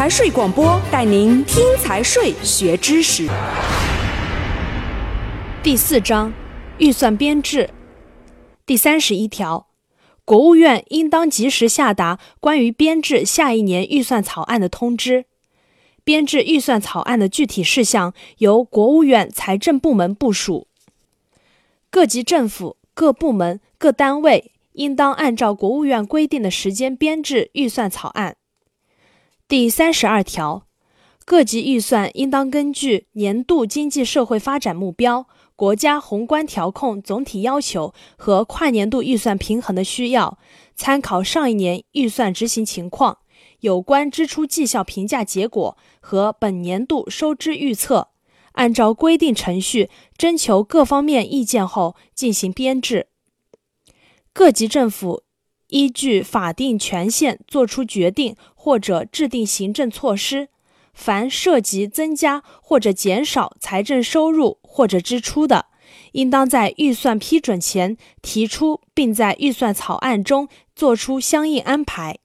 财税广播带您听财税学知识。第四章预算编制第三十一条，国务院应当及时下达关于编制下一年预算草案的通知。编制预算草案的具体事项由国务院财政部门部署。各级政府、各部门、各单位应当按照国务院规定的时间编制预算草案。第三十二条，各级预算应当根据年度经济社会发展目标、国家宏观调控总体要求和跨年度预算平衡的需要，参考上一年预算执行情况、有关支出绩效评价结果和本年度收支预测，按照规定程序征求各方面意见后进行编制。各级政府。依据法定权限作出决定或者制定行政措施，凡涉及增加或者减少财政收入或者支出的，应当在预算批准前提出，并在预算草案中作出相应安排。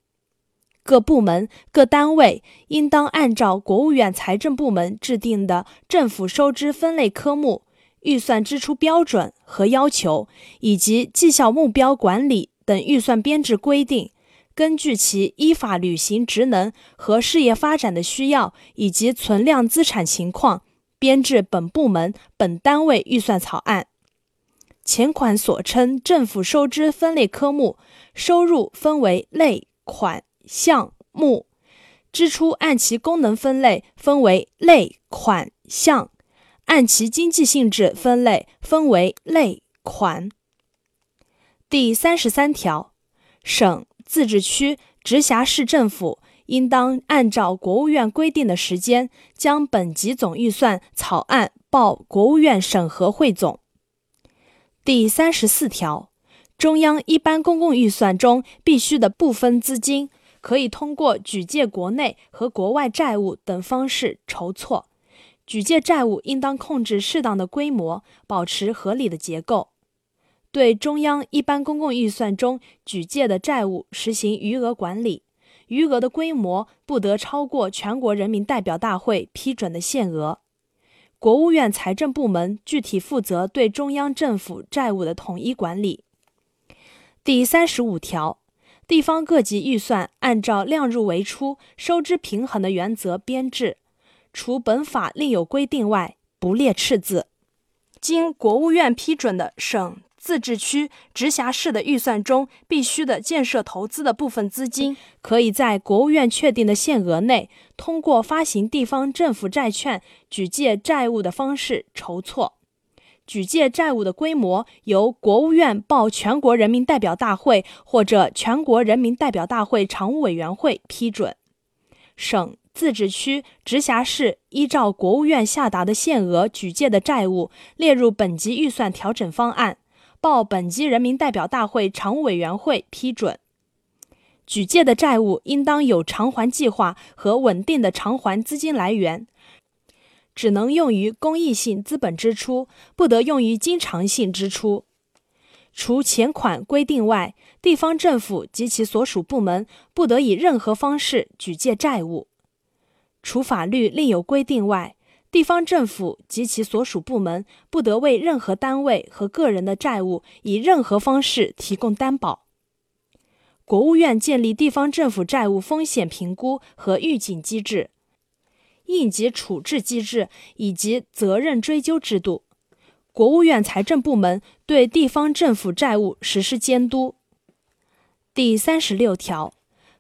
各部门、各单位应当按照国务院财政部门制定的政府收支分类科目、预算支出标准和要求，以及绩效目标管理。等预算编制规定，根据其依法履行职能和事业发展的需要以及存量资产情况，编制本部门、本单位预算草案。前款所称政府收支分类科目，收入分为类、款、项、目；支出按其功能分类，分为类、款、项；按其经济性质分类，分为类、款。第三十三条，省、自治区、直辖市政府应当按照国务院规定的时间，将本级总预算草案报国务院审核汇总。第三十四条，中央一般公共预算中必须的部分资金，可以通过举借国内和国外债务等方式筹措。举借债务应当控制适当的规模，保持合理的结构。对中央一般公共预算中举借的债务实行余额管理，余额的规模不得超过全国人民代表大会批准的限额。国务院财政部门具体负责对中央政府债务的统一管理。第三十五条，地方各级预算按照量入为出、收支平衡的原则编制，除本法另有规定外，不列赤字。经国务院批准的省。自治区、直辖市的预算中必须的建设投资的部分资金，可以在国务院确定的限额内，通过发行地方政府债券、举借债务的方式筹措。举借债务的规模由国务院报全国人民代表大会或者全国人民代表大会常务委员会批准。省、自治区、直辖市依照国务院下达的限额举借的债务，列入本级预算调整方案。报本级人民代表大会常务委员会批准。举借的债务应当有偿还计划和稳定的偿还资金来源，只能用于公益性资本支出，不得用于经常性支出。除前款规定外，地方政府及其所属部门不得以任何方式举借债务。除法律另有规定外。地方政府及其所属部门不得为任何单位和个人的债务以任何方式提供担保。国务院建立地方政府债务风险评估和预警机制、应急处置机制以及责任追究制度。国务院财政部门对地方政府债务实施监督。第三十六条，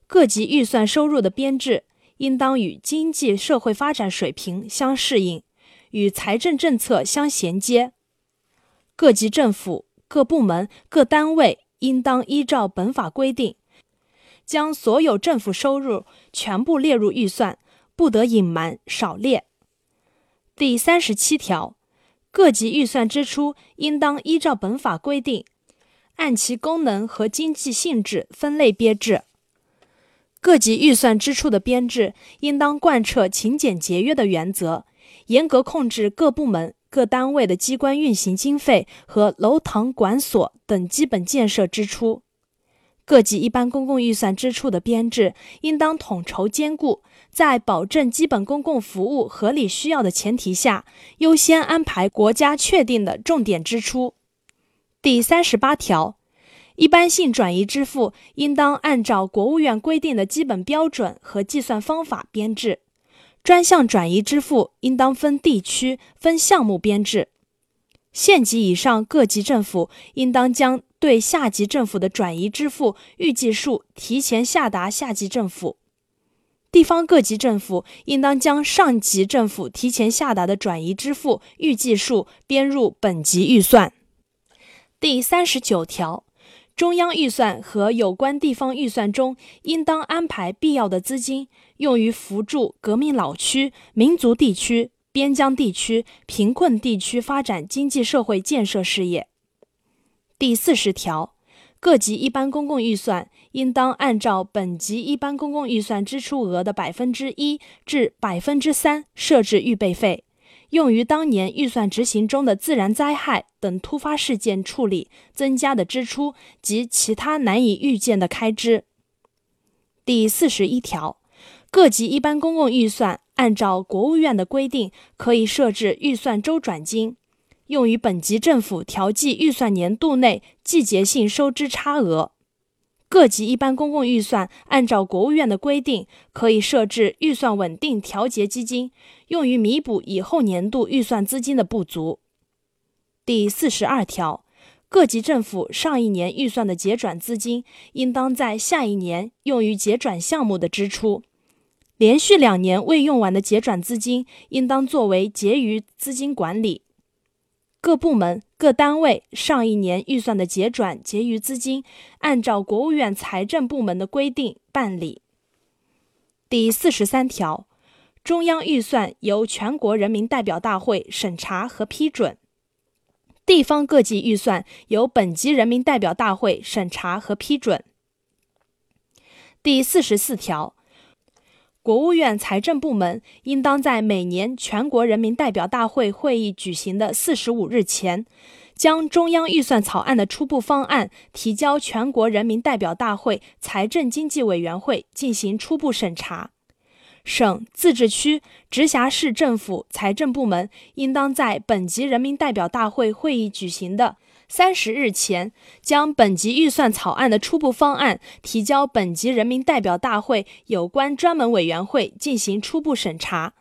各级预算收入的编制。应当与经济社会发展水平相适应，与财政政策相衔接。各级政府、各部门、各单位应当依照本法规定，将所有政府收入全部列入预算，不得隐瞒少列。第三十七条，各级预算支出应当依照本法规定，按其功能和经济性质分类编制。各级预算支出的编制应当贯彻勤俭节约的原则，严格控制各部门、各单位的机关运行经费和楼堂馆所等基本建设支出。各级一般公共预算支出的编制应当统筹兼顾，在保证基本公共服务合理需要的前提下，优先安排国家确定的重点支出。第三十八条，一般性转移支付应当按照国务院规定的基本标准和计算方法编制；专项转移支付应当分地区、分项目编制。县级以上各级政府应当将对下级政府的转移支付预计数提前下达下级政府。地方各级政府应当将上级政府提前下达的转移支付预计数编入本级预算。第三十九条，中央预算和有关地方预算中应当安排必要的资金，用于扶助革命老区、民族地区、边疆地区、贫困地区发展经济社会建设事业。第四十条。各级一般公共预算应当按照本级一般公共预算支出额的百分之一至百分之三设置预备费，用于当年预算执行中的自然灾害等突发事件处理增加的支出及其他难以预见的开支。第四十一条，各级一般公共预算按照国务院的规定，可以设置预算周转金。用于本级政府调剂预算年度内季节性收支差额，各级一般公共预算按照国务院的规定，可以设置预算稳定调节基金，用于弥补以后年度预算资金的不足。第四十二条，各级政府上一年预算的结转资金，应当在下一年用于结转项目的支出；连续两年未用完的结转资金，应当作为结余资金管理。各部门、各单位上一年预算的结转结余资金，按照国务院财政部门的规定办理。第四十三条，中央预算由全国人民代表大会审查和批准，地方各级预算由本级人民代表大会审查和批准。第四十四条。国务院财政部门应当在每年全国人民代表大会会议举行的四十五日前，将中央预算草案的初步方案提交全国人民代表大会财政经济委员会进行初步审查。省、自治区、直辖市政府财政部门应当在本级人民代表大会会议举行的。三十日前，将本级预算草案的初步方案提交本级人民代表大会有关专门委员会进行初步审查。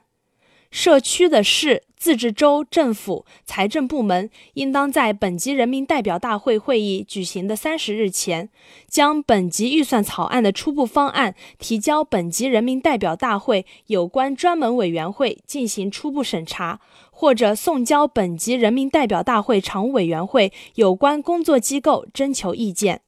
社区的市、自治州政府财政部门应当在本级人民代表大会会议举行的三十日前，将本级预算草案的初步方案提交本级人民代表大会有关专门委员会进行初步审查。或者送交本级人民代表大会常务委员会有关工作机构征求意见。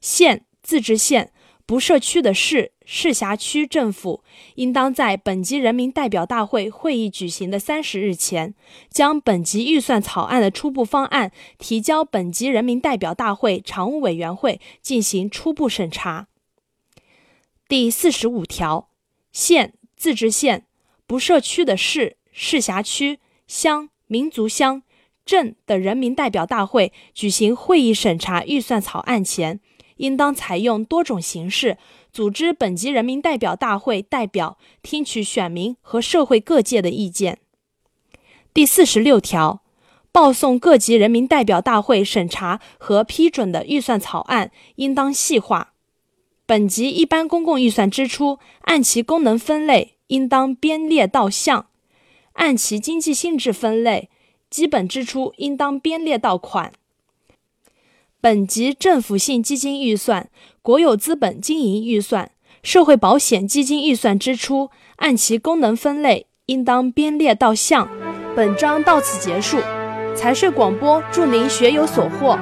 县、自治县、不设区的市、市辖区政府应当在本级人民代表大会会议举行的三十日前，将本级预算草案的初步方案提交本级人民代表大会常务委员会进行初步审查。第四十五条，县、自治县、不设区的市。市辖区、乡、民族乡、镇的人民代表大会举行会议审查预算草案前，应当采用多种形式组织本级人民代表大会代表听取选民和社会各界的意见。第四十六条，报送各级人民代表大会审查和批准的预算草案，应当细化。本级一般公共预算支出按其功能分类，应当编列到项。按其经济性质分类，基本支出应当编列到款。本级政府性基金预算、国有资本经营预算、社会保险基金预算支出，按其功能分类，应当编列到项。本章到此结束。财税广播祝您学有所获。